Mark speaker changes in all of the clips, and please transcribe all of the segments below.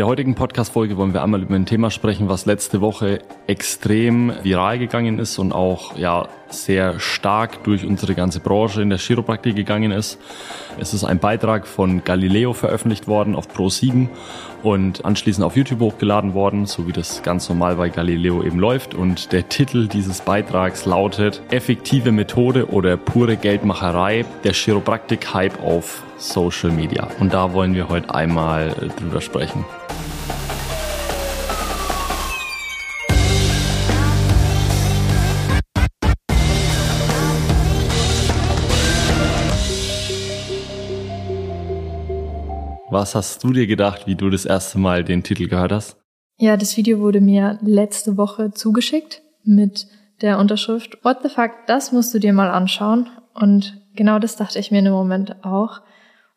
Speaker 1: der heutigen Podcast-Folge wollen wir einmal über ein Thema sprechen, was letzte Woche extrem viral gegangen ist und auch ja sehr stark durch unsere ganze Branche in der Chiropraktik gegangen ist. Es ist ein Beitrag von Galileo veröffentlicht worden auf Pro7 und anschließend auf YouTube hochgeladen worden, so wie das ganz normal bei Galileo eben läuft. Und der Titel dieses Beitrags lautet Effektive Methode oder pure Geldmacherei, der Chiropraktik-Hype auf Social Media. Und da wollen wir heute einmal drüber sprechen. Was hast du dir gedacht, wie du das erste Mal den Titel gehört hast?
Speaker 2: Ja, das Video wurde mir letzte Woche zugeschickt mit der Unterschrift What the fuck, das musst du dir mal anschauen. Und genau das dachte ich mir in dem Moment auch.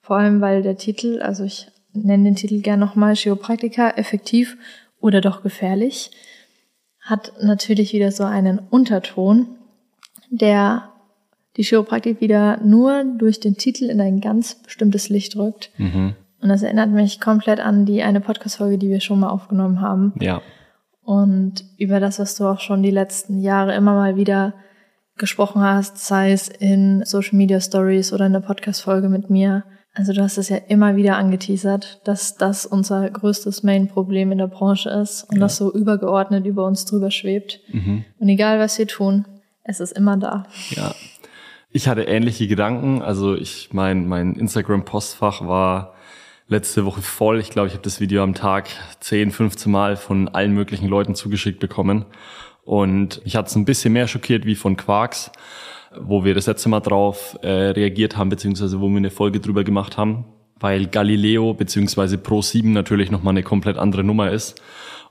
Speaker 2: Vor allem, weil der Titel, also ich nenne den Titel gern nochmal Chiropraktika, effektiv oder doch gefährlich, hat natürlich wieder so einen Unterton, der die Chiropraktik wieder nur durch den Titel in ein ganz bestimmtes Licht rückt. Mhm. Und das erinnert mich komplett an die eine Podcast-Folge, die wir schon mal aufgenommen haben.
Speaker 1: Ja.
Speaker 2: Und über das, was du auch schon die letzten Jahre immer mal wieder gesprochen hast, sei es in Social Media Stories oder in der Podcast-Folge mit mir. Also du hast es ja immer wieder angeteasert, dass das unser größtes Main-Problem in der Branche ist und ja. das so übergeordnet über uns drüber schwebt. Mhm. Und egal was wir tun, es ist immer da.
Speaker 1: Ja. Ich hatte ähnliche Gedanken. Also ich mein, mein Instagram-Postfach war letzte Woche voll. Ich glaube, ich habe das Video am Tag 10, 15 Mal von allen möglichen Leuten zugeschickt bekommen. Und mich hat es ein bisschen mehr schockiert wie von Quarks, wo wir das letzte Mal drauf äh, reagiert haben, beziehungsweise wo wir eine Folge drüber gemacht haben, weil Galileo beziehungsweise Pro 7 natürlich nochmal eine komplett andere Nummer ist.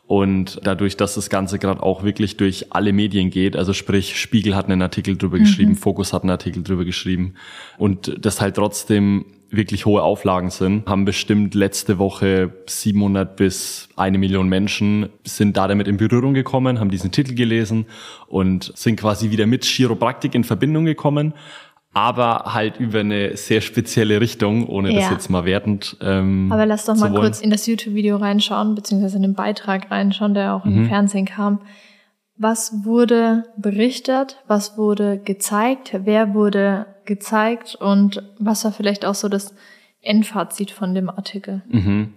Speaker 1: Und dadurch, dass das Ganze gerade auch wirklich durch alle Medien geht, also sprich, Spiegel hat einen Artikel drüber mhm. geschrieben, Fokus hat einen Artikel drüber geschrieben und das halt trotzdem wirklich hohe Auflagen sind, haben bestimmt letzte Woche 700 bis eine Million Menschen sind da damit in Berührung gekommen, haben diesen Titel gelesen und sind quasi wieder mit Chiropraktik in Verbindung gekommen, aber halt über eine sehr spezielle Richtung, ohne ja. das jetzt mal wertend.
Speaker 2: Ähm, aber lass doch mal kurz in das YouTube-Video reinschauen, beziehungsweise in den Beitrag reinschauen, der auch mhm. im Fernsehen kam. Was wurde berichtet? Was wurde gezeigt? Wer wurde gezeigt? Und was war vielleicht auch so das Endfazit von dem Artikel?
Speaker 1: Mhm.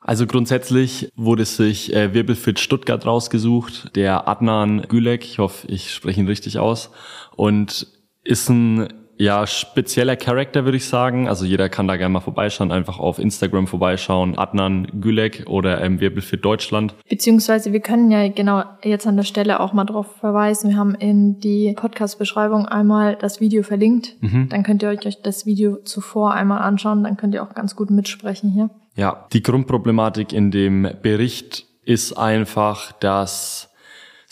Speaker 1: Also grundsätzlich wurde sich äh, Wirbelfit Stuttgart rausgesucht, der Adnan Gülek, ich hoffe, ich spreche ihn richtig aus, und ist ein ja, spezieller Charakter würde ich sagen. Also jeder kann da gerne mal vorbeischauen, einfach auf Instagram vorbeischauen. Adnan Gülek oder ähm, Wirbelfit Deutschland.
Speaker 2: Beziehungsweise wir können ja genau jetzt an der Stelle auch mal darauf verweisen. Wir haben in die Podcast-Beschreibung einmal das Video verlinkt. Mhm. Dann könnt ihr euch das Video zuvor einmal anschauen. Dann könnt ihr auch ganz gut mitsprechen hier.
Speaker 1: Ja, die Grundproblematik in dem Bericht ist einfach, dass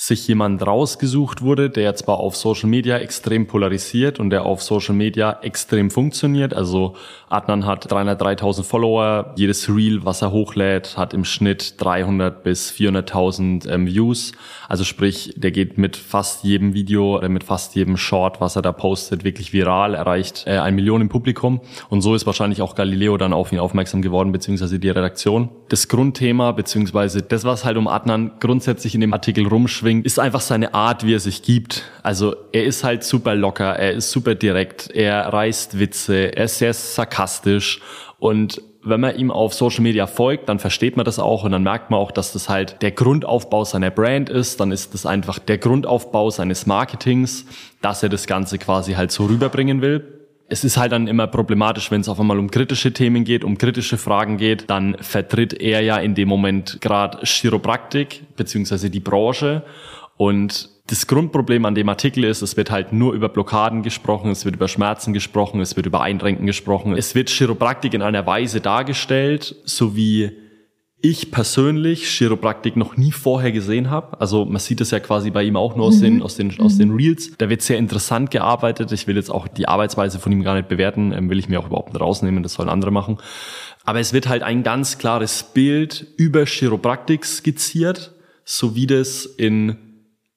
Speaker 1: sich jemand rausgesucht wurde, der zwar auf Social Media extrem polarisiert und der auf Social Media extrem funktioniert. Also Adnan hat 303.000 Follower. Jedes Reel, was er hochlädt, hat im Schnitt 300 bis 400.000 ähm, Views. Also sprich, der geht mit fast jedem Video, äh, mit fast jedem Short, was er da postet, wirklich viral, erreicht äh, ein Million im Publikum. Und so ist wahrscheinlich auch Galileo dann auf ihn aufmerksam geworden, beziehungsweise die Redaktion. Das Grundthema, beziehungsweise das, was halt um Adnan grundsätzlich in dem Artikel rumschwingt, bringt, ist einfach seine Art, wie er sich gibt. Also er ist halt super locker, er ist super direkt, er reißt Witze, er ist sehr sarkastisch und wenn man ihm auf Social Media folgt, dann versteht man das auch und dann merkt man auch, dass das halt der Grundaufbau seiner Brand ist. Dann ist das einfach der Grundaufbau seines Marketings, dass er das Ganze quasi halt so rüberbringen will es ist halt dann immer problematisch, wenn es auf einmal um kritische Themen geht, um kritische Fragen geht, dann vertritt er ja in dem Moment gerade Chiropraktik beziehungsweise die Branche und das Grundproblem an dem Artikel ist, es wird halt nur über Blockaden gesprochen, es wird über Schmerzen gesprochen, es wird über Einrenken gesprochen. Es wird Chiropraktik in einer Weise dargestellt, so wie ich persönlich Chiropraktik noch nie vorher gesehen habe. Also man sieht es ja quasi bei ihm auch nur aus, mhm. den, aus, den, mhm. aus den Reels. Da wird sehr interessant gearbeitet. Ich will jetzt auch die Arbeitsweise von ihm gar nicht bewerten, ähm, will ich mir auch überhaupt nicht rausnehmen, das sollen andere machen. Aber es wird halt ein ganz klares Bild über Chiropraktik skizziert, so wie das in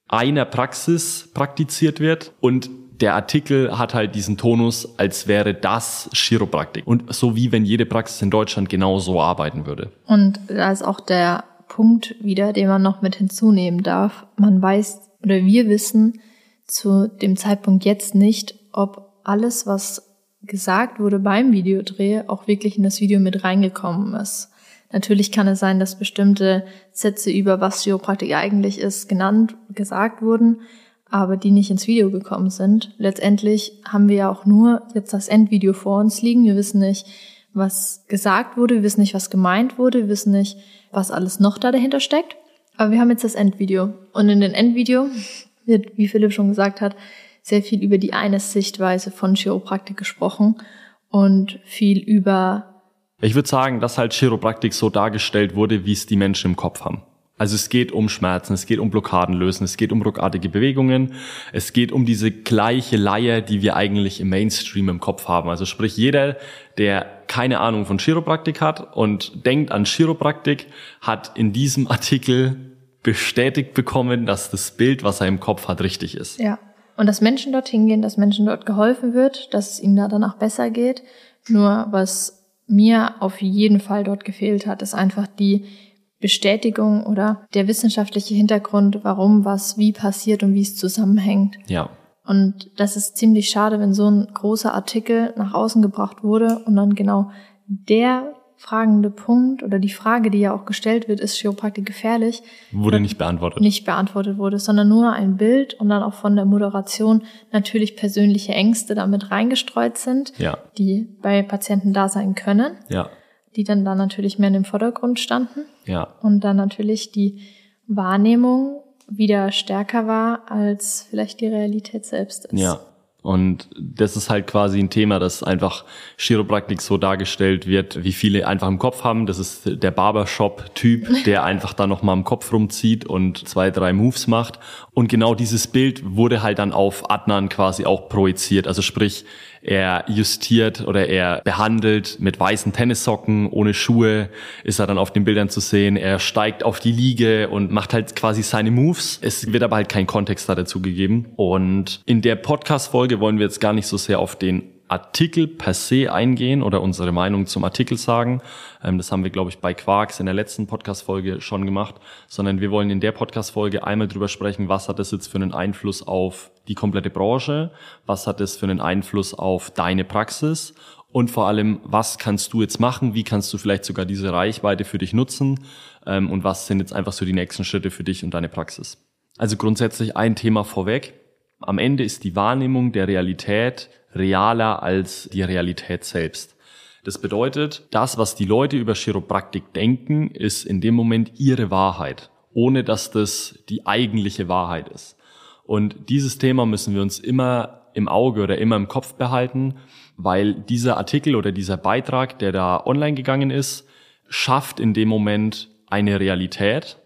Speaker 1: einer Praxis praktiziert wird. Und der Artikel hat halt diesen Tonus, als wäre das Chiropraktik. Und so wie wenn jede Praxis in Deutschland genau so arbeiten würde.
Speaker 2: Und da ist auch der Punkt wieder, den man noch mit hinzunehmen darf. Man weiß oder wir wissen zu dem Zeitpunkt jetzt nicht, ob alles, was gesagt wurde beim Videodreh, auch wirklich in das Video mit reingekommen ist. Natürlich kann es sein, dass bestimmte Sätze über was Chiropraktik eigentlich ist genannt, gesagt wurden, aber die nicht ins Video gekommen sind. Letztendlich haben wir ja auch nur jetzt das Endvideo vor uns liegen. Wir wissen nicht, was gesagt wurde, wir wissen nicht, was gemeint wurde, wir wissen nicht, was alles noch da dahinter steckt. Aber wir haben jetzt das Endvideo. Und in dem Endvideo wird, wie Philipp schon gesagt hat, sehr viel über die eine Sichtweise von Chiropraktik gesprochen und viel über.
Speaker 1: Ich würde sagen, dass halt Chiropraktik so dargestellt wurde, wie es die Menschen im Kopf haben. Also es geht um Schmerzen, es geht um Blockaden lösen, es geht um ruckartige Bewegungen, es geht um diese gleiche Leier, die wir eigentlich im Mainstream im Kopf haben. Also sprich, jeder, der keine Ahnung von Chiropraktik hat und denkt an Chiropraktik, hat in diesem Artikel bestätigt bekommen, dass das Bild, was er im Kopf hat, richtig ist.
Speaker 2: Ja. Und dass Menschen dorthin gehen, dass Menschen dort geholfen wird, dass es ihnen da danach besser geht. Nur was mir auf jeden Fall dort gefehlt hat, ist einfach die Bestätigung oder der wissenschaftliche Hintergrund, warum was wie passiert und wie es zusammenhängt.
Speaker 1: Ja.
Speaker 2: Und das ist ziemlich schade, wenn so ein großer Artikel nach außen gebracht wurde und dann genau der fragende Punkt oder die Frage, die ja auch gestellt wird, ist Chiropraktik gefährlich?
Speaker 1: Wurde nicht beantwortet.
Speaker 2: Nicht beantwortet wurde, sondern nur ein Bild und dann auch von der Moderation natürlich persönliche Ängste damit reingestreut sind,
Speaker 1: ja.
Speaker 2: die bei Patienten da sein können.
Speaker 1: Ja
Speaker 2: die dann da natürlich mehr in dem Vordergrund standen.
Speaker 1: Ja.
Speaker 2: Und dann natürlich die Wahrnehmung wieder stärker war, als vielleicht die Realität selbst ist.
Speaker 1: Ja. Und das ist halt quasi ein Thema, das einfach Chiropraktik so dargestellt wird, wie viele einfach im Kopf haben. Das ist der Barbershop-Typ, der einfach da nochmal im Kopf rumzieht und zwei, drei Moves macht. Und genau dieses Bild wurde halt dann auf Adnan quasi auch projiziert. Also sprich, er justiert oder er behandelt mit weißen Tennissocken, ohne Schuhe, ist er dann auf den Bildern zu sehen. Er steigt auf die Liege und macht halt quasi seine Moves. Es wird aber halt kein Kontext da dazu gegeben. Und in der Podcast-Folge wollen wir jetzt gar nicht so sehr auf den Artikel per se eingehen oder unsere Meinung zum Artikel sagen. Ähm, das haben wir, glaube ich, bei Quarks in der letzten Podcast-Folge schon gemacht, sondern wir wollen in der Podcast-Folge einmal drüber sprechen, was hat das jetzt für einen Einfluss auf die komplette Branche, was hat das für einen Einfluss auf deine Praxis und vor allem, was kannst du jetzt machen, wie kannst du vielleicht sogar diese Reichweite für dich nutzen ähm, und was sind jetzt einfach so die nächsten Schritte für dich und deine Praxis. Also grundsätzlich ein Thema vorweg. Am Ende ist die Wahrnehmung der Realität realer als die Realität selbst. Das bedeutet, das, was die Leute über Chiropraktik denken, ist in dem Moment ihre Wahrheit, ohne dass das die eigentliche Wahrheit ist. Und dieses Thema müssen wir uns immer im Auge oder immer im Kopf behalten, weil dieser Artikel oder dieser Beitrag, der da online gegangen ist, schafft in dem Moment eine Realität,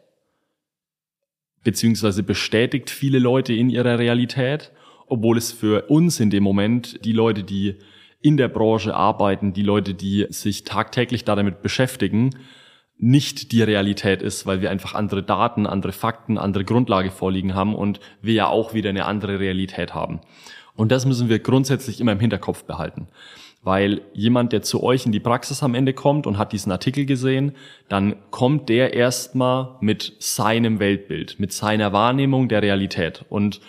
Speaker 1: beziehungsweise bestätigt viele Leute in ihrer Realität obwohl es für uns in dem Moment, die Leute, die in der Branche arbeiten, die Leute, die sich tagtäglich damit beschäftigen, nicht die Realität ist, weil wir einfach andere Daten, andere Fakten, andere Grundlage vorliegen haben und wir ja auch wieder eine andere Realität haben. Und das müssen wir grundsätzlich immer im Hinterkopf behalten. Weil jemand, der zu euch in die Praxis am Ende kommt und hat diesen Artikel gesehen, dann kommt der erstmal mit seinem Weltbild, mit seiner Wahrnehmung der Realität. Und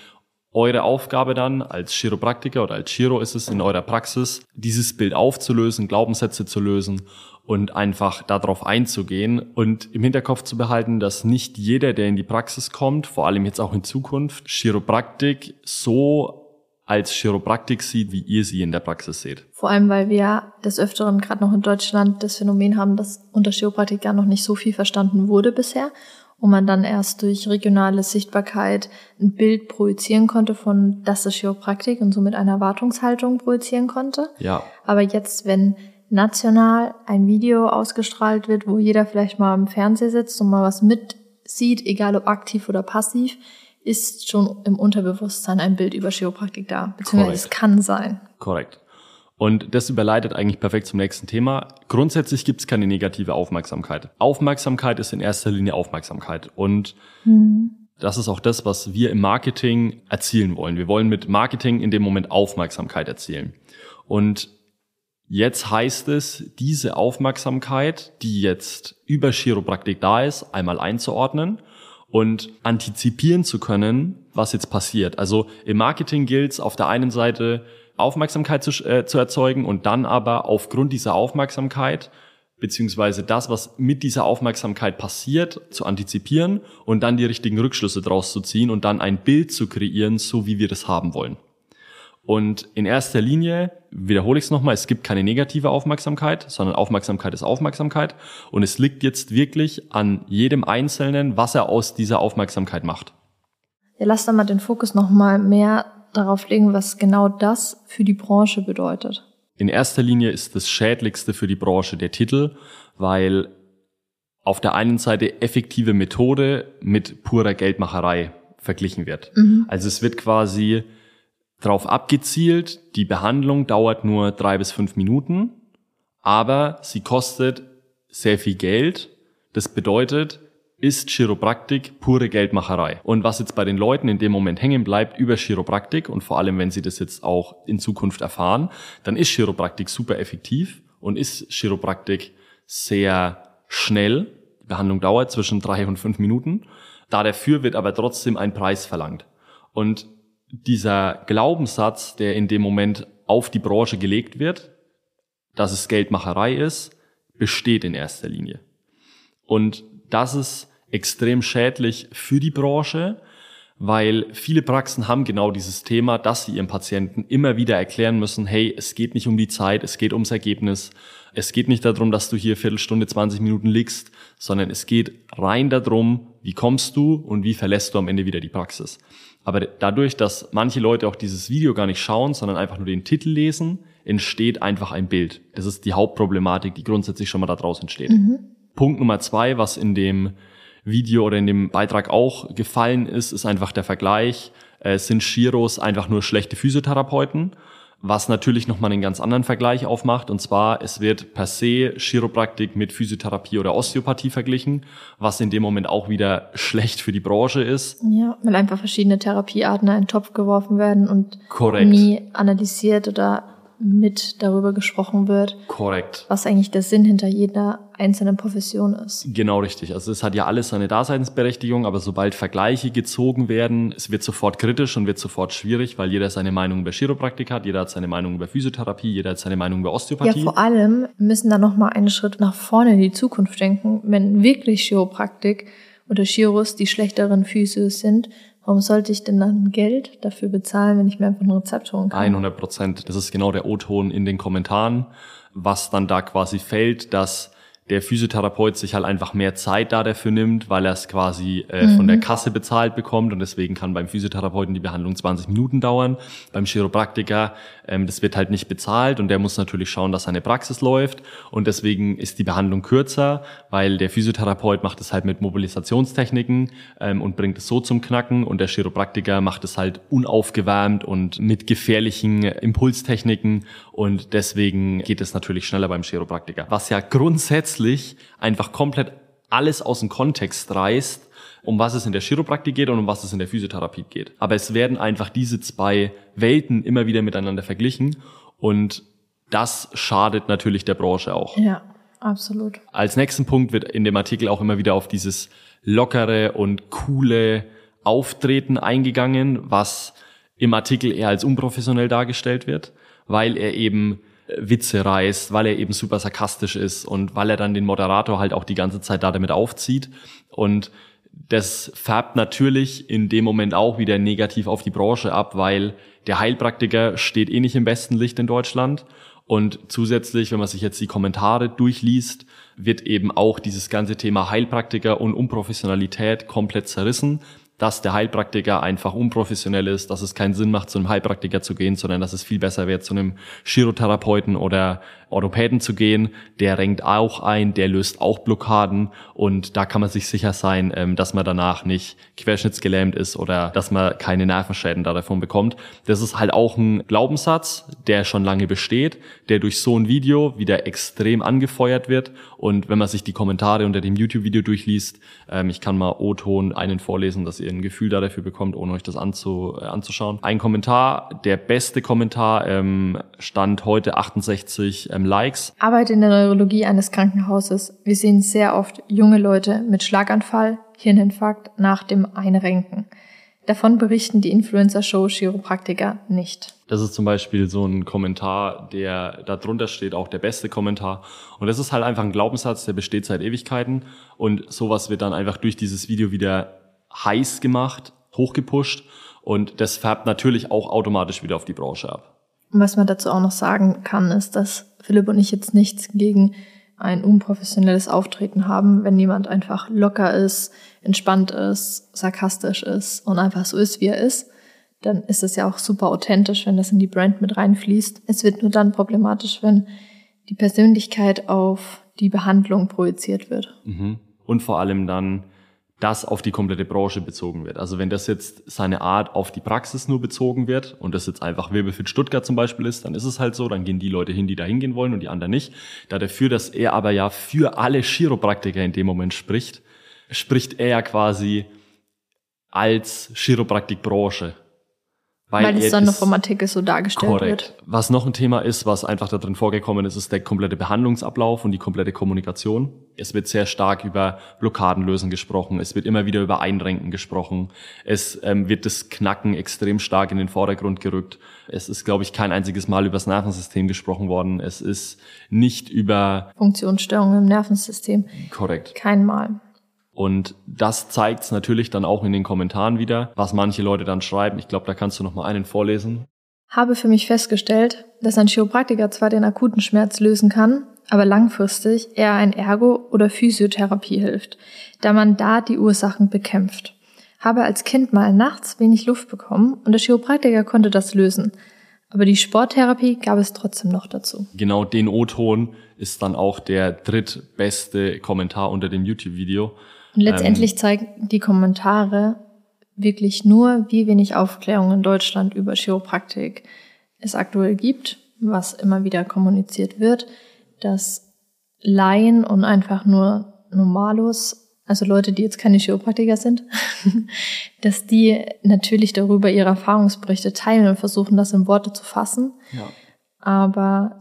Speaker 1: eure Aufgabe dann als Chiropraktiker oder als Chiro ist es in eurer Praxis, dieses Bild aufzulösen, Glaubenssätze zu lösen und einfach darauf einzugehen und im Hinterkopf zu behalten, dass nicht jeder, der in die Praxis kommt, vor allem jetzt auch in Zukunft, Chiropraktik so als Chiropraktik sieht, wie ihr sie in der Praxis seht.
Speaker 2: Vor allem, weil wir des Öfteren gerade noch in Deutschland das Phänomen haben, dass unter Chiropraktik gar noch nicht so viel verstanden wurde bisher wo man dann erst durch regionale Sichtbarkeit ein Bild projizieren konnte von das ist Chiropraktik und somit eine Erwartungshaltung projizieren konnte.
Speaker 1: Ja.
Speaker 2: Aber jetzt, wenn national ein Video ausgestrahlt wird, wo jeder vielleicht mal im Fernseher sitzt und mal was mitsieht, egal ob aktiv oder passiv, ist schon im Unterbewusstsein ein Bild über Chiropraktik da. Beziehungsweise Korrekt. es kann sein.
Speaker 1: Korrekt. Und das überleitet eigentlich perfekt zum nächsten Thema. Grundsätzlich gibt es keine negative Aufmerksamkeit. Aufmerksamkeit ist in erster Linie Aufmerksamkeit. Und mhm. das ist auch das, was wir im Marketing erzielen wollen. Wir wollen mit Marketing in dem Moment Aufmerksamkeit erzielen. Und jetzt heißt es, diese Aufmerksamkeit, die jetzt über Chiropraktik da ist, einmal einzuordnen und antizipieren zu können, was jetzt passiert. Also im Marketing gilt es auf der einen Seite Aufmerksamkeit zu, äh, zu erzeugen und dann aber aufgrund dieser Aufmerksamkeit beziehungsweise das, was mit dieser Aufmerksamkeit passiert, zu antizipieren und dann die richtigen Rückschlüsse draus zu ziehen und dann ein Bild zu kreieren, so wie wir das haben wollen. Und in erster Linie, wiederhole ich es nochmal, es gibt keine negative Aufmerksamkeit, sondern Aufmerksamkeit ist Aufmerksamkeit. Und es liegt jetzt wirklich an jedem Einzelnen, was er aus dieser Aufmerksamkeit macht.
Speaker 2: Ja, lass doch mal den Fokus nochmal mehr darauf legen, was genau das für die Branche bedeutet.
Speaker 1: In erster Linie ist das Schädlichste für die Branche der Titel, weil auf der einen Seite effektive Methode mit purer Geldmacherei verglichen wird. Mhm. Also es wird quasi darauf abgezielt, die Behandlung dauert nur drei bis fünf Minuten, aber sie kostet sehr viel Geld. Das bedeutet, ist Chiropraktik pure Geldmacherei. Und was jetzt bei den Leuten in dem Moment hängen bleibt über Chiropraktik und vor allem, wenn sie das jetzt auch in Zukunft erfahren, dann ist Chiropraktik super effektiv und ist Chiropraktik sehr schnell. Die Behandlung dauert zwischen drei und fünf Minuten. Da dafür wird aber trotzdem ein Preis verlangt. Und dieser Glaubenssatz, der in dem Moment auf die Branche gelegt wird, dass es Geldmacherei ist, besteht in erster Linie. Und das ist extrem schädlich für die Branche, weil viele Praxen haben genau dieses Thema, dass sie ihren Patienten immer wieder erklären müssen, hey, es geht nicht um die Zeit, es geht ums Ergebnis. Es geht nicht darum, dass du hier Viertelstunde, 20 Minuten liegst, sondern es geht rein darum, wie kommst du und wie verlässt du am Ende wieder die Praxis. Aber dadurch, dass manche Leute auch dieses Video gar nicht schauen, sondern einfach nur den Titel lesen, entsteht einfach ein Bild. Das ist die Hauptproblematik, die grundsätzlich schon mal daraus entsteht. Mhm. Punkt Nummer zwei, was in dem Video oder in dem Beitrag auch gefallen ist, ist einfach der Vergleich. Äh, sind Shiros einfach nur schlechte Physiotherapeuten? Was natürlich nochmal einen ganz anderen Vergleich aufmacht. Und zwar, es wird per se Chiropraktik mit Physiotherapie oder Osteopathie verglichen, was in dem Moment auch wieder schlecht für die Branche ist.
Speaker 2: Ja, weil einfach verschiedene Therapiearten in einen Topf geworfen werden und Korrekt. nie analysiert oder mit darüber gesprochen wird.
Speaker 1: Korrekt.
Speaker 2: Was eigentlich der Sinn hinter jeder einzelnen Profession ist.
Speaker 1: Genau richtig. Also es hat ja alles seine Daseinsberechtigung, aber sobald Vergleiche gezogen werden, es wird sofort kritisch und wird sofort schwierig, weil jeder seine Meinung über Chiropraktik hat, jeder hat seine Meinung über Physiotherapie, jeder hat seine Meinung über Osteopathie.
Speaker 2: Ja, vor allem müssen da noch mal einen Schritt nach vorne in die Zukunft denken, wenn wirklich Chiropraktik oder Chiros die schlechteren Füße sind, Warum sollte ich denn dann Geld dafür bezahlen, wenn ich mir einfach ein Rezept holen kann?
Speaker 1: 100 Prozent. Das ist genau der O-Ton in den Kommentaren, was dann da quasi fällt, dass der Physiotherapeut sich halt einfach mehr Zeit da dafür nimmt, weil er es quasi äh, mhm. von der Kasse bezahlt bekommt und deswegen kann beim Physiotherapeuten die Behandlung 20 Minuten dauern. Beim Chiropraktiker, ähm, das wird halt nicht bezahlt und der muss natürlich schauen, dass seine Praxis läuft und deswegen ist die Behandlung kürzer, weil der Physiotherapeut macht es halt mit Mobilisationstechniken ähm, und bringt es so zum Knacken und der Chiropraktiker macht es halt unaufgewärmt und mit gefährlichen Impulstechniken und deswegen geht es natürlich schneller beim Chiropraktiker. Was ja grundsätzlich plötzlich einfach komplett alles aus dem Kontext reißt, um was es in der Chiropraktik geht und um was es in der Physiotherapie geht. Aber es werden einfach diese zwei Welten immer wieder miteinander verglichen und das schadet natürlich der Branche auch.
Speaker 2: Ja, absolut.
Speaker 1: Als nächsten Punkt wird in dem Artikel auch immer wieder auf dieses lockere und coole Auftreten eingegangen, was im Artikel eher als unprofessionell dargestellt wird, weil er eben Witze reißt, weil er eben super sarkastisch ist und weil er dann den Moderator halt auch die ganze Zeit da damit aufzieht. Und das färbt natürlich in dem Moment auch wieder negativ auf die Branche ab, weil der Heilpraktiker steht eh nicht im besten Licht in Deutschland. Und zusätzlich, wenn man sich jetzt die Kommentare durchliest, wird eben auch dieses ganze Thema Heilpraktiker und Unprofessionalität komplett zerrissen dass der Heilpraktiker einfach unprofessionell ist, dass es keinen Sinn macht, zu einem Heilpraktiker zu gehen, sondern dass es viel besser wäre, zu einem Chirotherapeuten oder Orthopäden zu gehen. Der renkt auch ein, der löst auch Blockaden und da kann man sich sicher sein, ähm, dass man danach nicht querschnittsgelähmt ist oder dass man keine Nervenschäden davon bekommt. Das ist halt auch ein Glaubenssatz, der schon lange besteht, der durch so ein Video wieder extrem angefeuert wird und wenn man sich die Kommentare unter dem YouTube-Video durchliest, ähm, ich kann mal O-Ton einen vorlesen, dass ihr ein Gefühl dafür bekommt, ohne euch das anzu, äh, anzuschauen. Ein Kommentar, der beste Kommentar, ähm, stand heute 68 ähm, Likes.
Speaker 2: Arbeit in der Neurologie eines Krankenhauses. Wir sehen sehr oft junge Leute mit Schlaganfall, Hirninfarkt nach dem Einrenken. Davon berichten die Influencer-Show Chiropraktiker nicht.
Speaker 1: Das ist zum Beispiel so ein Kommentar, der da drunter steht, auch der beste Kommentar. Und das ist halt einfach ein Glaubenssatz, der besteht seit Ewigkeiten. Und sowas wird dann einfach durch dieses Video wieder heiß gemacht, hochgepusht. Und das färbt natürlich auch automatisch wieder auf die Branche ab.
Speaker 2: Was man dazu auch noch sagen kann, ist, dass Philipp und ich jetzt nichts gegen ein unprofessionelles Auftreten haben, wenn jemand einfach locker ist, entspannt ist, sarkastisch ist und einfach so ist, wie er ist, dann ist es ja auch super authentisch, wenn das in die Brand mit reinfließt. Es wird nur dann problematisch, wenn die Persönlichkeit auf die Behandlung projiziert wird.
Speaker 1: Mhm. Und vor allem dann das auf die komplette Branche bezogen wird. Also wenn das jetzt seine Art auf die Praxis nur bezogen wird und das jetzt einfach Wirbelfit Stuttgart zum Beispiel ist, dann ist es halt so, dann gehen die Leute hin, die da hingehen wollen und die anderen nicht. Da dafür, dass er aber ja für alle Chiropraktiker in dem Moment spricht, spricht er ja quasi als Chiropraktikbranche.
Speaker 2: Weil, weil es dann noch vom Artikel so dargestellt korrekt. wird.
Speaker 1: Was noch ein Thema ist, was einfach da drin vorgekommen ist, ist der komplette Behandlungsablauf und die komplette Kommunikation. Es wird sehr stark über Blockadenlösen gesprochen. Es wird immer wieder über Einrenken gesprochen. Es ähm, wird das Knacken extrem stark in den Vordergrund gerückt. Es ist, glaube ich, kein einziges Mal über das Nervensystem gesprochen worden. Es ist nicht über
Speaker 2: Funktionsstörungen im Nervensystem.
Speaker 1: Korrekt.
Speaker 2: Kein Mal.
Speaker 1: Und das zeigt es natürlich dann auch in den Kommentaren wieder, was manche Leute dann schreiben. Ich glaube, da kannst du noch mal einen vorlesen.
Speaker 2: Habe für mich festgestellt, dass ein Chiropraktiker zwar den akuten Schmerz lösen kann, aber langfristig eher ein Ergo- oder Physiotherapie hilft, da man da die Ursachen bekämpft. Habe als Kind mal nachts wenig Luft bekommen und der Chiropraktiker konnte das lösen. Aber die Sporttherapie gab es trotzdem noch dazu.
Speaker 1: Genau den O-Ton ist dann auch der drittbeste Kommentar unter dem YouTube-Video.
Speaker 2: Und letztendlich ähm, zeigen die Kommentare wirklich nur, wie wenig Aufklärung in Deutschland über Chiropraktik es aktuell gibt, was immer wieder kommuniziert wird, dass Laien und einfach nur Normalos, also Leute, die jetzt keine Chiropraktiker sind, dass die natürlich darüber ihre Erfahrungsberichte teilen und versuchen, das in Worte zu fassen. Ja. Aber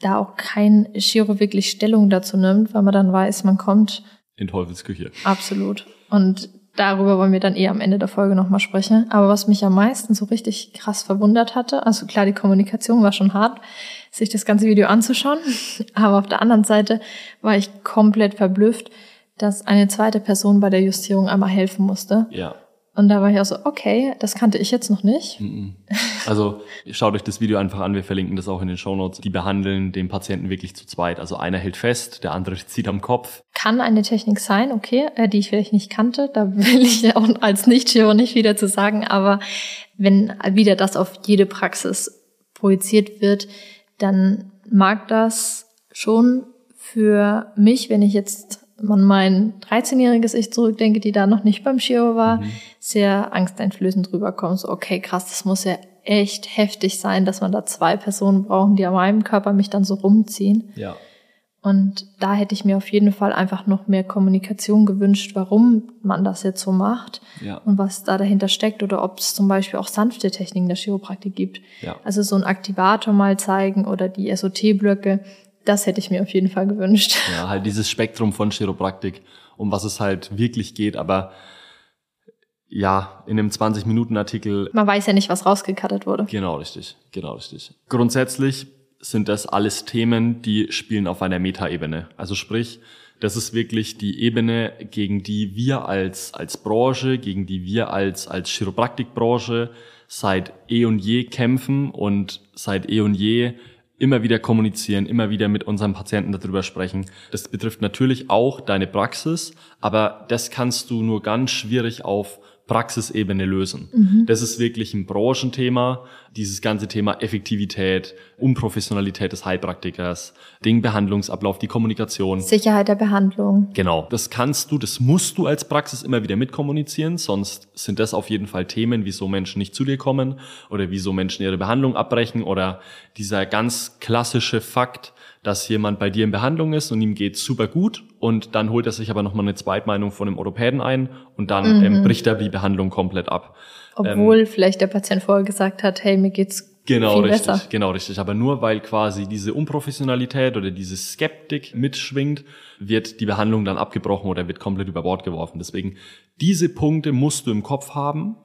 Speaker 2: da auch kein Chiro wirklich Stellung dazu nimmt, weil man dann weiß, man kommt
Speaker 1: in Teufelsküche.
Speaker 2: Absolut. Und darüber wollen wir dann eh am Ende der Folge nochmal sprechen. Aber was mich am meisten so richtig krass verwundert hatte, also klar, die Kommunikation war schon hart, sich das ganze Video anzuschauen. Aber auf der anderen Seite war ich komplett verblüfft, dass eine zweite Person bei der Justierung einmal helfen musste.
Speaker 1: Ja.
Speaker 2: Und da war ich auch so, okay, das kannte ich jetzt noch nicht.
Speaker 1: Also schaut euch das Video einfach an, wir verlinken das auch in den Show Notes. Die behandeln den Patienten wirklich zu zweit. Also einer hält fest, der andere zieht am Kopf.
Speaker 2: Kann eine Technik sein, okay, äh, die ich vielleicht nicht kannte. Da will ich auch als Nicht-Chiro nicht wieder zu sagen. Aber wenn wieder das auf jede Praxis projiziert wird, dann mag das schon für mich, wenn ich jetzt man mein 13-jähriges Ich zurückdenke, die da noch nicht beim Chiro war, mhm. sehr angsteinflößend rüberkommt. So, okay, krass, das muss ja echt heftig sein, dass man da zwei Personen brauchen, die an meinem Körper mich dann so rumziehen.
Speaker 1: Ja.
Speaker 2: Und da hätte ich mir auf jeden Fall einfach noch mehr Kommunikation gewünscht, warum man das jetzt so macht
Speaker 1: ja.
Speaker 2: und was da dahinter steckt oder ob es zum Beispiel auch sanfte Techniken der Chiropraktik gibt.
Speaker 1: Ja.
Speaker 2: Also so ein Aktivator mal zeigen oder die SOT-Blöcke, das hätte ich mir auf jeden Fall gewünscht.
Speaker 1: Ja, halt dieses Spektrum von Chiropraktik, um was es halt wirklich geht, aber ja, in einem 20-Minuten-Artikel.
Speaker 2: Man weiß ja nicht, was rausgekattet wurde.
Speaker 1: Genau, richtig. Genau, richtig. Grundsätzlich sind das alles Themen, die spielen auf einer Metaebene. Also sprich, das ist wirklich die Ebene, gegen die wir als, als Branche, gegen die wir als, als Chiropraktikbranche seit eh und je kämpfen und seit eh und je immer wieder kommunizieren, immer wieder mit unseren Patienten darüber sprechen. Das betrifft natürlich auch deine Praxis, aber das kannst du nur ganz schwierig auf Praxisebene lösen. Mhm. Das ist wirklich ein Branchenthema, dieses ganze Thema Effektivität, Unprofessionalität des Heilpraktikers, den Behandlungsablauf, die Kommunikation.
Speaker 2: Sicherheit der Behandlung.
Speaker 1: Genau, das kannst du, das musst du als Praxis immer wieder mitkommunizieren, sonst sind das auf jeden Fall Themen, wieso Menschen nicht zu dir kommen oder wieso Menschen ihre Behandlung abbrechen oder dieser ganz klassische Fakt, dass jemand bei dir in Behandlung ist und ihm geht super gut und dann holt er sich aber nochmal eine Zweitmeinung von dem Orthopäden ein und dann mhm. ähm, bricht er die Behandlung komplett ab.
Speaker 2: Obwohl ähm, vielleicht der Patient vorher gesagt hat, hey, mir geht's
Speaker 1: Genau,
Speaker 2: viel
Speaker 1: richtig,
Speaker 2: besser.
Speaker 1: genau, richtig. Aber nur weil quasi diese Unprofessionalität oder diese Skeptik mitschwingt, wird die Behandlung dann abgebrochen oder wird komplett über Bord geworfen. Deswegen, diese Punkte musst du im Kopf haben,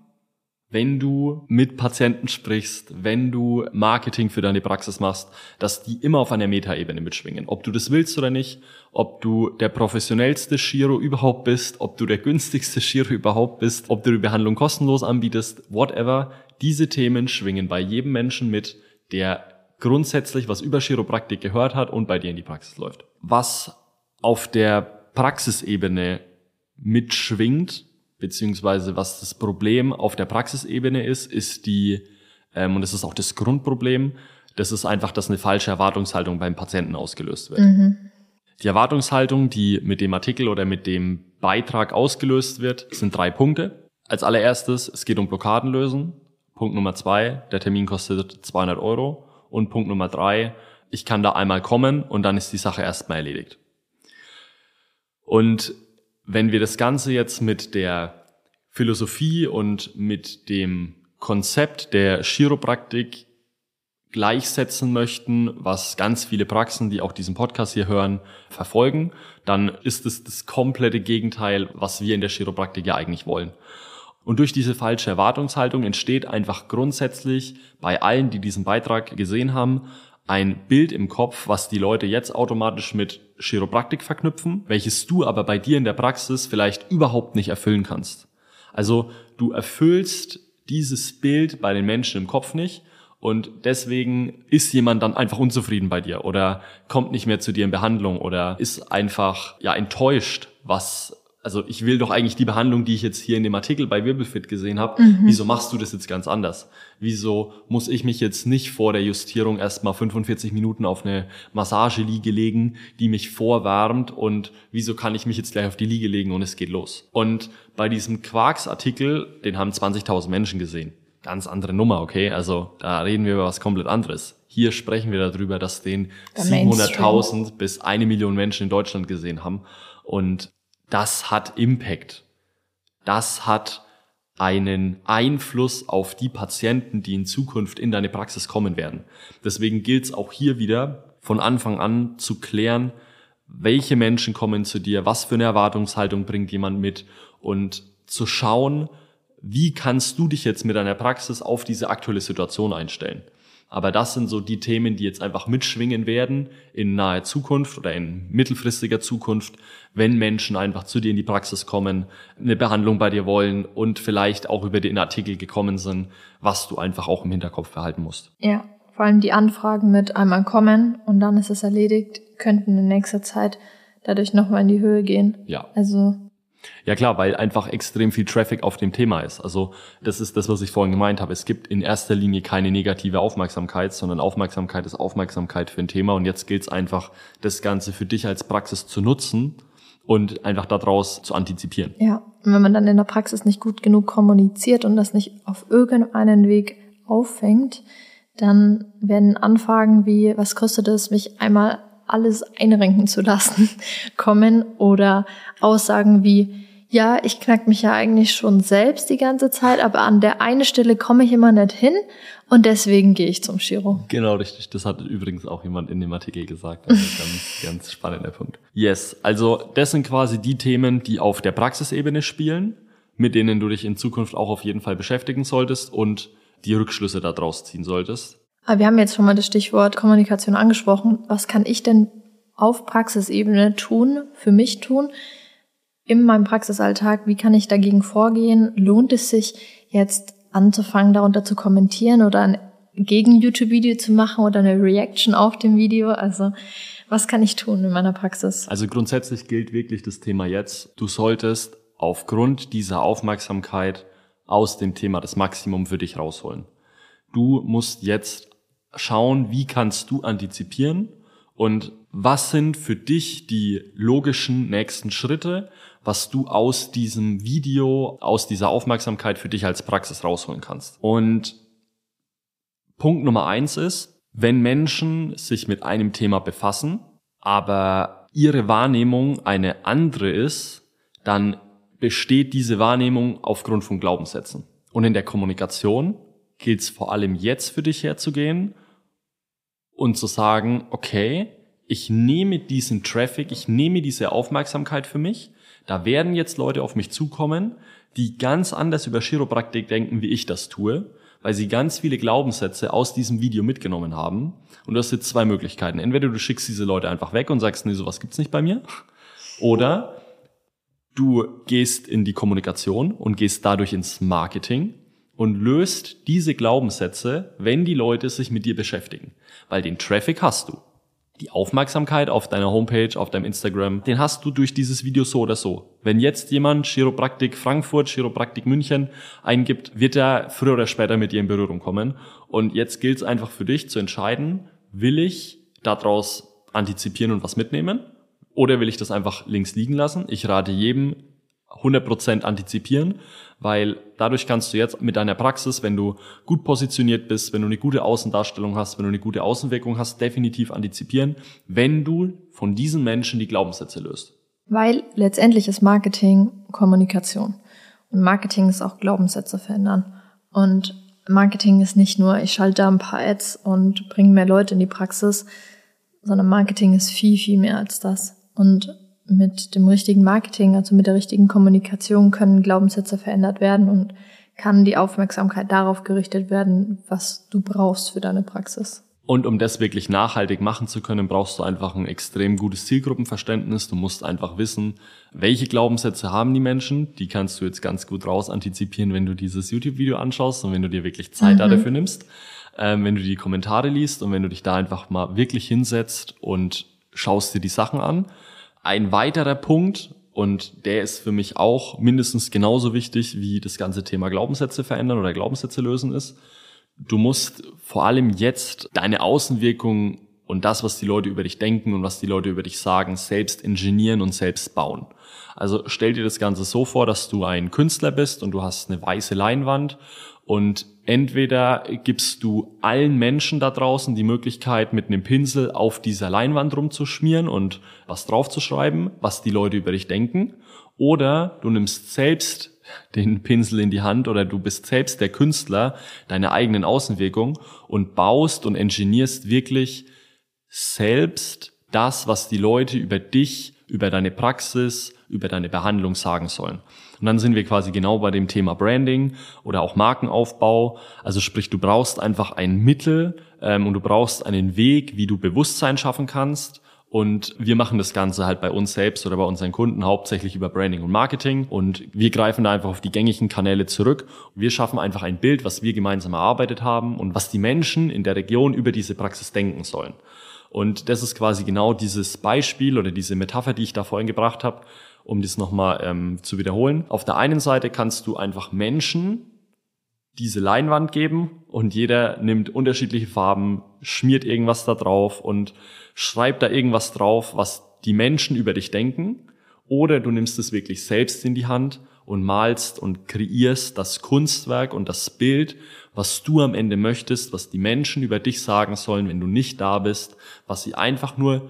Speaker 1: wenn du mit Patienten sprichst, wenn du Marketing für deine Praxis machst, dass die immer auf einer Metaebene mitschwingen. Ob du das willst oder nicht, ob du der professionellste Chiro überhaupt bist, ob du der günstigste Chiro überhaupt bist, ob du die Behandlung kostenlos anbietest, whatever. Diese Themen schwingen bei jedem Menschen mit, der grundsätzlich was über Chiropraktik gehört hat und bei dir in die Praxis läuft. Was auf der Praxisebene mitschwingt, beziehungsweise was das Problem auf der Praxisebene ist, ist die, ähm, und das ist auch das Grundproblem, das ist einfach, dass eine falsche Erwartungshaltung beim Patienten ausgelöst wird. Mhm. Die Erwartungshaltung, die mit dem Artikel oder mit dem Beitrag ausgelöst wird, sind drei Punkte. Als allererstes, es geht um Blockaden lösen. Punkt Nummer zwei, der Termin kostet 200 Euro. Und Punkt Nummer drei, ich kann da einmal kommen und dann ist die Sache erstmal erledigt. Und wenn wir das Ganze jetzt mit der Philosophie und mit dem Konzept der Chiropraktik gleichsetzen möchten, was ganz viele Praxen, die auch diesen Podcast hier hören, verfolgen, dann ist es das komplette Gegenteil, was wir in der Chiropraktik ja eigentlich wollen. Und durch diese falsche Erwartungshaltung entsteht einfach grundsätzlich bei allen, die diesen Beitrag gesehen haben, ein Bild im Kopf, was die Leute jetzt automatisch mit Chiropraktik verknüpfen, welches du aber bei dir in der Praxis vielleicht überhaupt nicht erfüllen kannst. Also du erfüllst dieses Bild bei den Menschen im Kopf nicht und deswegen ist jemand dann einfach unzufrieden bei dir oder kommt nicht mehr zu dir in Behandlung oder ist einfach ja enttäuscht, was also ich will doch eigentlich die Behandlung, die ich jetzt hier in dem Artikel bei Wirbelfit gesehen habe, mhm. wieso machst du das jetzt ganz anders? Wieso muss ich mich jetzt nicht vor der Justierung erstmal 45 Minuten auf eine Massageliege legen, die mich vorwärmt und wieso kann ich mich jetzt gleich auf die Liege legen und es geht los? Und bei diesem Quarks-Artikel, den haben 20.000 Menschen gesehen. Ganz andere Nummer, okay? Also da reden wir über was komplett anderes. Hier sprechen wir darüber, dass den 700.000 bis eine Million Menschen in Deutschland gesehen haben. Und das hat Impact. Das hat einen Einfluss auf die Patienten, die in Zukunft in deine Praxis kommen werden. Deswegen gilt es auch hier wieder von Anfang an zu klären, welche Menschen kommen zu dir, was für eine Erwartungshaltung bringt jemand mit und zu schauen, wie kannst du dich jetzt mit deiner Praxis auf diese aktuelle Situation einstellen. Aber das sind so die Themen, die jetzt einfach mitschwingen werden in naher Zukunft oder in mittelfristiger Zukunft, wenn Menschen einfach zu dir in die Praxis kommen, eine Behandlung bei dir wollen und vielleicht auch über den Artikel gekommen sind, was du einfach auch im Hinterkopf behalten musst.
Speaker 2: Ja, vor allem die Anfragen mit einmal kommen und dann ist es erledigt, könnten in nächster Zeit dadurch nochmal in die Höhe gehen.
Speaker 1: Ja.
Speaker 2: Also
Speaker 1: ja klar, weil einfach extrem viel Traffic auf dem Thema ist. Also das ist das, was ich vorhin gemeint habe. Es gibt in erster Linie keine negative Aufmerksamkeit, sondern Aufmerksamkeit ist Aufmerksamkeit für ein Thema. Und jetzt gilt es einfach, das Ganze für dich als Praxis zu nutzen und einfach daraus zu antizipieren.
Speaker 2: Ja, und wenn man dann in der Praxis nicht gut genug kommuniziert und das nicht auf irgendeinen Weg auffängt, dann werden Anfragen wie, was kostet es, mich einmal alles einrenken zu lassen, kommen oder Aussagen wie, ja, ich knack mich ja eigentlich schon selbst die ganze Zeit, aber an der einen Stelle komme ich immer nicht hin und deswegen gehe ich zum Chiro.
Speaker 1: Genau, richtig. Das hat übrigens auch jemand in dem Artikel gesagt. Also ganz, ganz spannender Punkt. Yes, also das sind quasi die Themen, die auf der Praxisebene spielen, mit denen du dich in Zukunft auch auf jeden Fall beschäftigen solltest und die Rückschlüsse daraus ziehen solltest.
Speaker 2: Aber wir haben jetzt schon mal das Stichwort Kommunikation angesprochen. Was kann ich denn auf Praxisebene tun, für mich tun, in meinem Praxisalltag? Wie kann ich dagegen vorgehen? Lohnt es sich jetzt anzufangen, darunter zu kommentieren oder ein Gegen-YouTube-Video zu machen oder eine Reaction auf dem Video? Also, was kann ich tun in meiner Praxis?
Speaker 1: Also grundsätzlich gilt wirklich das Thema jetzt. Du solltest aufgrund dieser Aufmerksamkeit aus dem Thema das Maximum für dich rausholen. Du musst jetzt schauen, wie kannst du antizipieren und was sind für dich die logischen nächsten Schritte, was du aus diesem Video, aus dieser Aufmerksamkeit für dich als Praxis rausholen kannst. Und Punkt Nummer eins ist, wenn Menschen sich mit einem Thema befassen, aber ihre Wahrnehmung eine andere ist, dann besteht diese Wahrnehmung aufgrund von Glaubenssätzen. Und in der Kommunikation gilt es vor allem jetzt für dich herzugehen und zu sagen, okay, ich nehme diesen Traffic, ich nehme diese Aufmerksamkeit für mich. Da werden jetzt Leute auf mich zukommen, die ganz anders über Chiropraktik denken, wie ich das tue, weil sie ganz viele Glaubenssätze aus diesem Video mitgenommen haben. Und du hast jetzt zwei Möglichkeiten. Entweder du schickst diese Leute einfach weg und sagst, nee, sowas gibt's nicht bei mir. Oder du gehst in die Kommunikation und gehst dadurch ins Marketing und löst diese Glaubenssätze, wenn die Leute sich mit dir beschäftigen. Weil den Traffic hast du. Die Aufmerksamkeit auf deiner Homepage, auf deinem Instagram, den hast du durch dieses Video so oder so. Wenn jetzt jemand Chiropraktik Frankfurt, Chiropraktik München eingibt, wird er früher oder später mit dir in Berührung kommen. Und jetzt gilt es einfach für dich zu entscheiden, will ich daraus antizipieren und was mitnehmen? Oder will ich das einfach links liegen lassen? Ich rate jedem, 100% antizipieren, weil dadurch kannst du jetzt mit deiner Praxis, wenn du gut positioniert bist, wenn du eine gute Außendarstellung hast, wenn du eine gute Außenwirkung hast, definitiv antizipieren, wenn du von diesen Menschen die Glaubenssätze löst.
Speaker 2: Weil letztendlich ist Marketing Kommunikation. Und Marketing ist auch Glaubenssätze verändern. Und Marketing ist nicht nur, ich schalte da ein paar Ads und bringe mehr Leute in die Praxis, sondern Marketing ist viel, viel mehr als das. Und mit dem richtigen Marketing, also mit der richtigen Kommunikation können Glaubenssätze verändert werden und kann die Aufmerksamkeit darauf gerichtet werden, was du brauchst für deine Praxis.
Speaker 1: Und um das wirklich nachhaltig machen zu können, brauchst du einfach ein extrem gutes Zielgruppenverständnis. Du musst einfach wissen, welche Glaubenssätze haben die Menschen. Die kannst du jetzt ganz gut raus antizipieren, wenn du dieses YouTube-Video anschaust und wenn du dir wirklich Zeit mhm. dafür nimmst. Ähm, wenn du die Kommentare liest und wenn du dich da einfach mal wirklich hinsetzt und schaust dir die Sachen an ein weiterer Punkt, und der ist für mich auch mindestens genauso wichtig, wie das ganze Thema Glaubenssätze verändern oder Glaubenssätze lösen ist. Du musst vor allem jetzt deine Außenwirkung und das, was die Leute über dich denken und was die Leute über dich sagen, selbst ingenieren und selbst bauen. Also stell dir das Ganze so vor, dass du ein Künstler bist und du hast eine weiße Leinwand und entweder gibst du allen Menschen da draußen die Möglichkeit, mit einem Pinsel auf dieser Leinwand rumzuschmieren und was draufzuschreiben, was die Leute über dich denken, oder du nimmst selbst den Pinsel in die Hand oder du bist selbst der Künstler deiner eigenen Außenwirkung und baust und engineerst wirklich selbst das, was die Leute über dich, über deine Praxis, über deine Behandlung sagen sollen. Und dann sind wir quasi genau bei dem Thema Branding oder auch Markenaufbau. Also sprich, du brauchst einfach ein Mittel ähm, und du brauchst einen Weg, wie du Bewusstsein schaffen kannst. Und wir machen das Ganze halt bei uns selbst oder bei unseren Kunden hauptsächlich über Branding und Marketing. Und wir greifen da einfach auf die gängigen Kanäle zurück. Wir schaffen einfach ein Bild, was wir gemeinsam erarbeitet haben und was die Menschen in der Region über diese Praxis denken sollen. Und das ist quasi genau dieses Beispiel oder diese Metapher, die ich da vorhin gebracht habe, um das nochmal ähm, zu wiederholen. Auf der einen Seite kannst du einfach Menschen diese Leinwand geben und jeder nimmt unterschiedliche Farben, schmiert irgendwas da drauf und schreibt da irgendwas drauf, was die Menschen über dich denken. Oder du nimmst es wirklich selbst in die Hand und malst und kreierst das Kunstwerk und das Bild, was du am Ende möchtest, was die Menschen über dich sagen sollen, wenn du nicht da bist, was sie einfach nur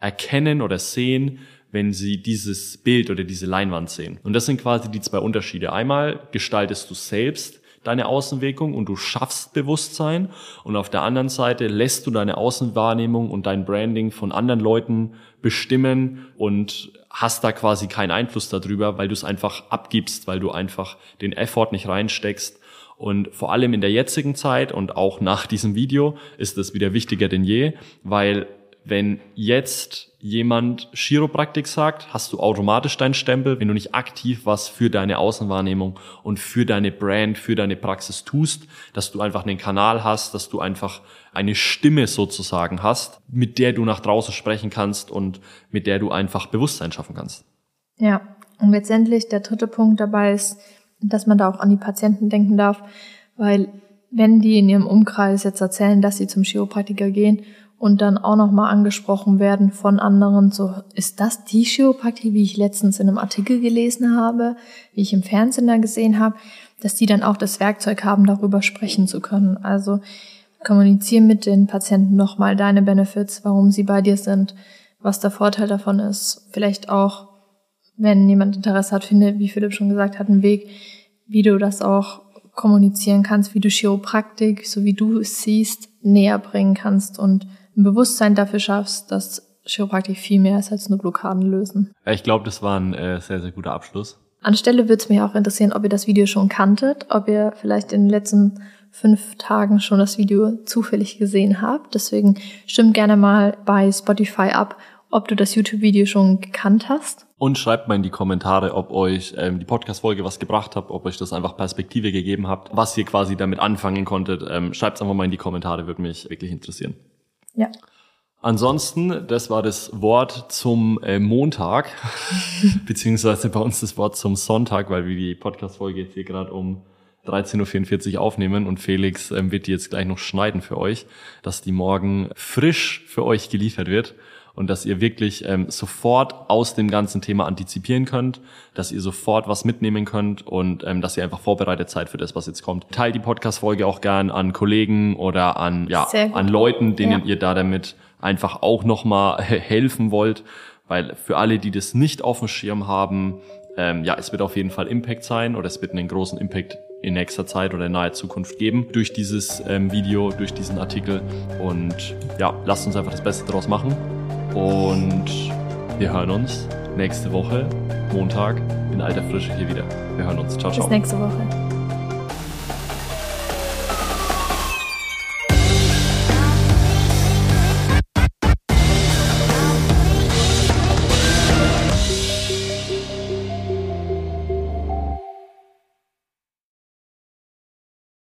Speaker 1: erkennen oder sehen, wenn sie dieses Bild oder diese Leinwand sehen. Und das sind quasi die zwei Unterschiede. Einmal gestaltest du selbst deine Außenwirkung und du schaffst Bewusstsein und auf der anderen Seite lässt du deine Außenwahrnehmung und dein Branding von anderen Leuten bestimmen und hast da quasi keinen Einfluss darüber, weil du es einfach abgibst, weil du einfach den Effort nicht reinsteckst. Und vor allem in der jetzigen Zeit und auch nach diesem Video ist es wieder wichtiger denn je, weil wenn jetzt jemand Chiropraktik sagt, hast du automatisch deinen Stempel, wenn du nicht aktiv was für deine Außenwahrnehmung und für deine Brand, für deine Praxis tust, dass du einfach einen Kanal hast, dass du einfach eine Stimme sozusagen hast, mit der du nach draußen sprechen kannst und mit der du einfach Bewusstsein schaffen kannst.
Speaker 2: Ja, und letztendlich der dritte Punkt dabei ist, dass man da auch an die Patienten denken darf, weil wenn die in ihrem Umkreis jetzt erzählen, dass sie zum Chiropraktiker gehen und dann auch nochmal angesprochen werden von anderen, so ist das die Chiropraktik, wie ich letztens in einem Artikel gelesen habe, wie ich im Fernsehen da gesehen habe, dass die dann auch das Werkzeug haben, darüber sprechen zu können. Also kommuniziere mit den Patienten nochmal deine Benefits, warum sie bei dir sind, was der Vorteil davon ist. Vielleicht auch, wenn jemand Interesse hat, finde, wie Philipp schon gesagt hat, einen Weg, wie du das auch kommunizieren kannst, wie du Chiropraktik, so wie du es siehst, näher bringen kannst und ein Bewusstsein dafür schaffst, dass Chiropraktik viel mehr ist als nur Blockaden lösen.
Speaker 1: Ich glaube, das war ein äh, sehr, sehr guter Abschluss.
Speaker 2: Anstelle würde es mich auch interessieren, ob ihr das Video schon kanntet, ob ihr vielleicht in den letzten fünf Tagen schon das Video zufällig gesehen habt. Deswegen stimmt gerne mal bei Spotify ab, ob du das YouTube-Video schon gekannt hast.
Speaker 1: Und schreibt mal in die Kommentare, ob euch ähm, die Podcast-Folge was gebracht hat, ob euch das einfach Perspektive gegeben habt, was ihr quasi damit anfangen konntet. Ähm, schreibt es einfach mal in die Kommentare, würde mich wirklich interessieren.
Speaker 2: Ja.
Speaker 1: Ansonsten, das war das Wort zum äh, Montag, beziehungsweise bei uns das Wort zum Sonntag, weil wir die Podcast-Folge jetzt hier gerade um 13.44 Uhr aufnehmen und Felix ähm, wird die jetzt gleich noch schneiden für euch, dass die morgen frisch für euch geliefert wird und dass ihr wirklich ähm, sofort aus dem ganzen Thema antizipieren könnt, dass ihr sofort was mitnehmen könnt und ähm, dass ihr einfach vorbereitet seid für das, was jetzt kommt. Teilt die Podcast-Folge auch gern an Kollegen oder an, ja, an Leuten, denen ja. ihr da damit einfach auch nochmal helfen wollt, weil für alle, die das nicht auf dem Schirm haben, ähm, ja, es wird auf jeden Fall Impact sein oder es wird einen großen Impact in nächster Zeit oder in naher Zukunft geben durch dieses ähm, Video, durch diesen Artikel. Und ja, lasst uns einfach das Beste daraus machen. Und wir hören uns nächste Woche, Montag, in alter Frische hier wieder. Wir hören uns. Ciao, ciao.
Speaker 2: Bis nächste Woche.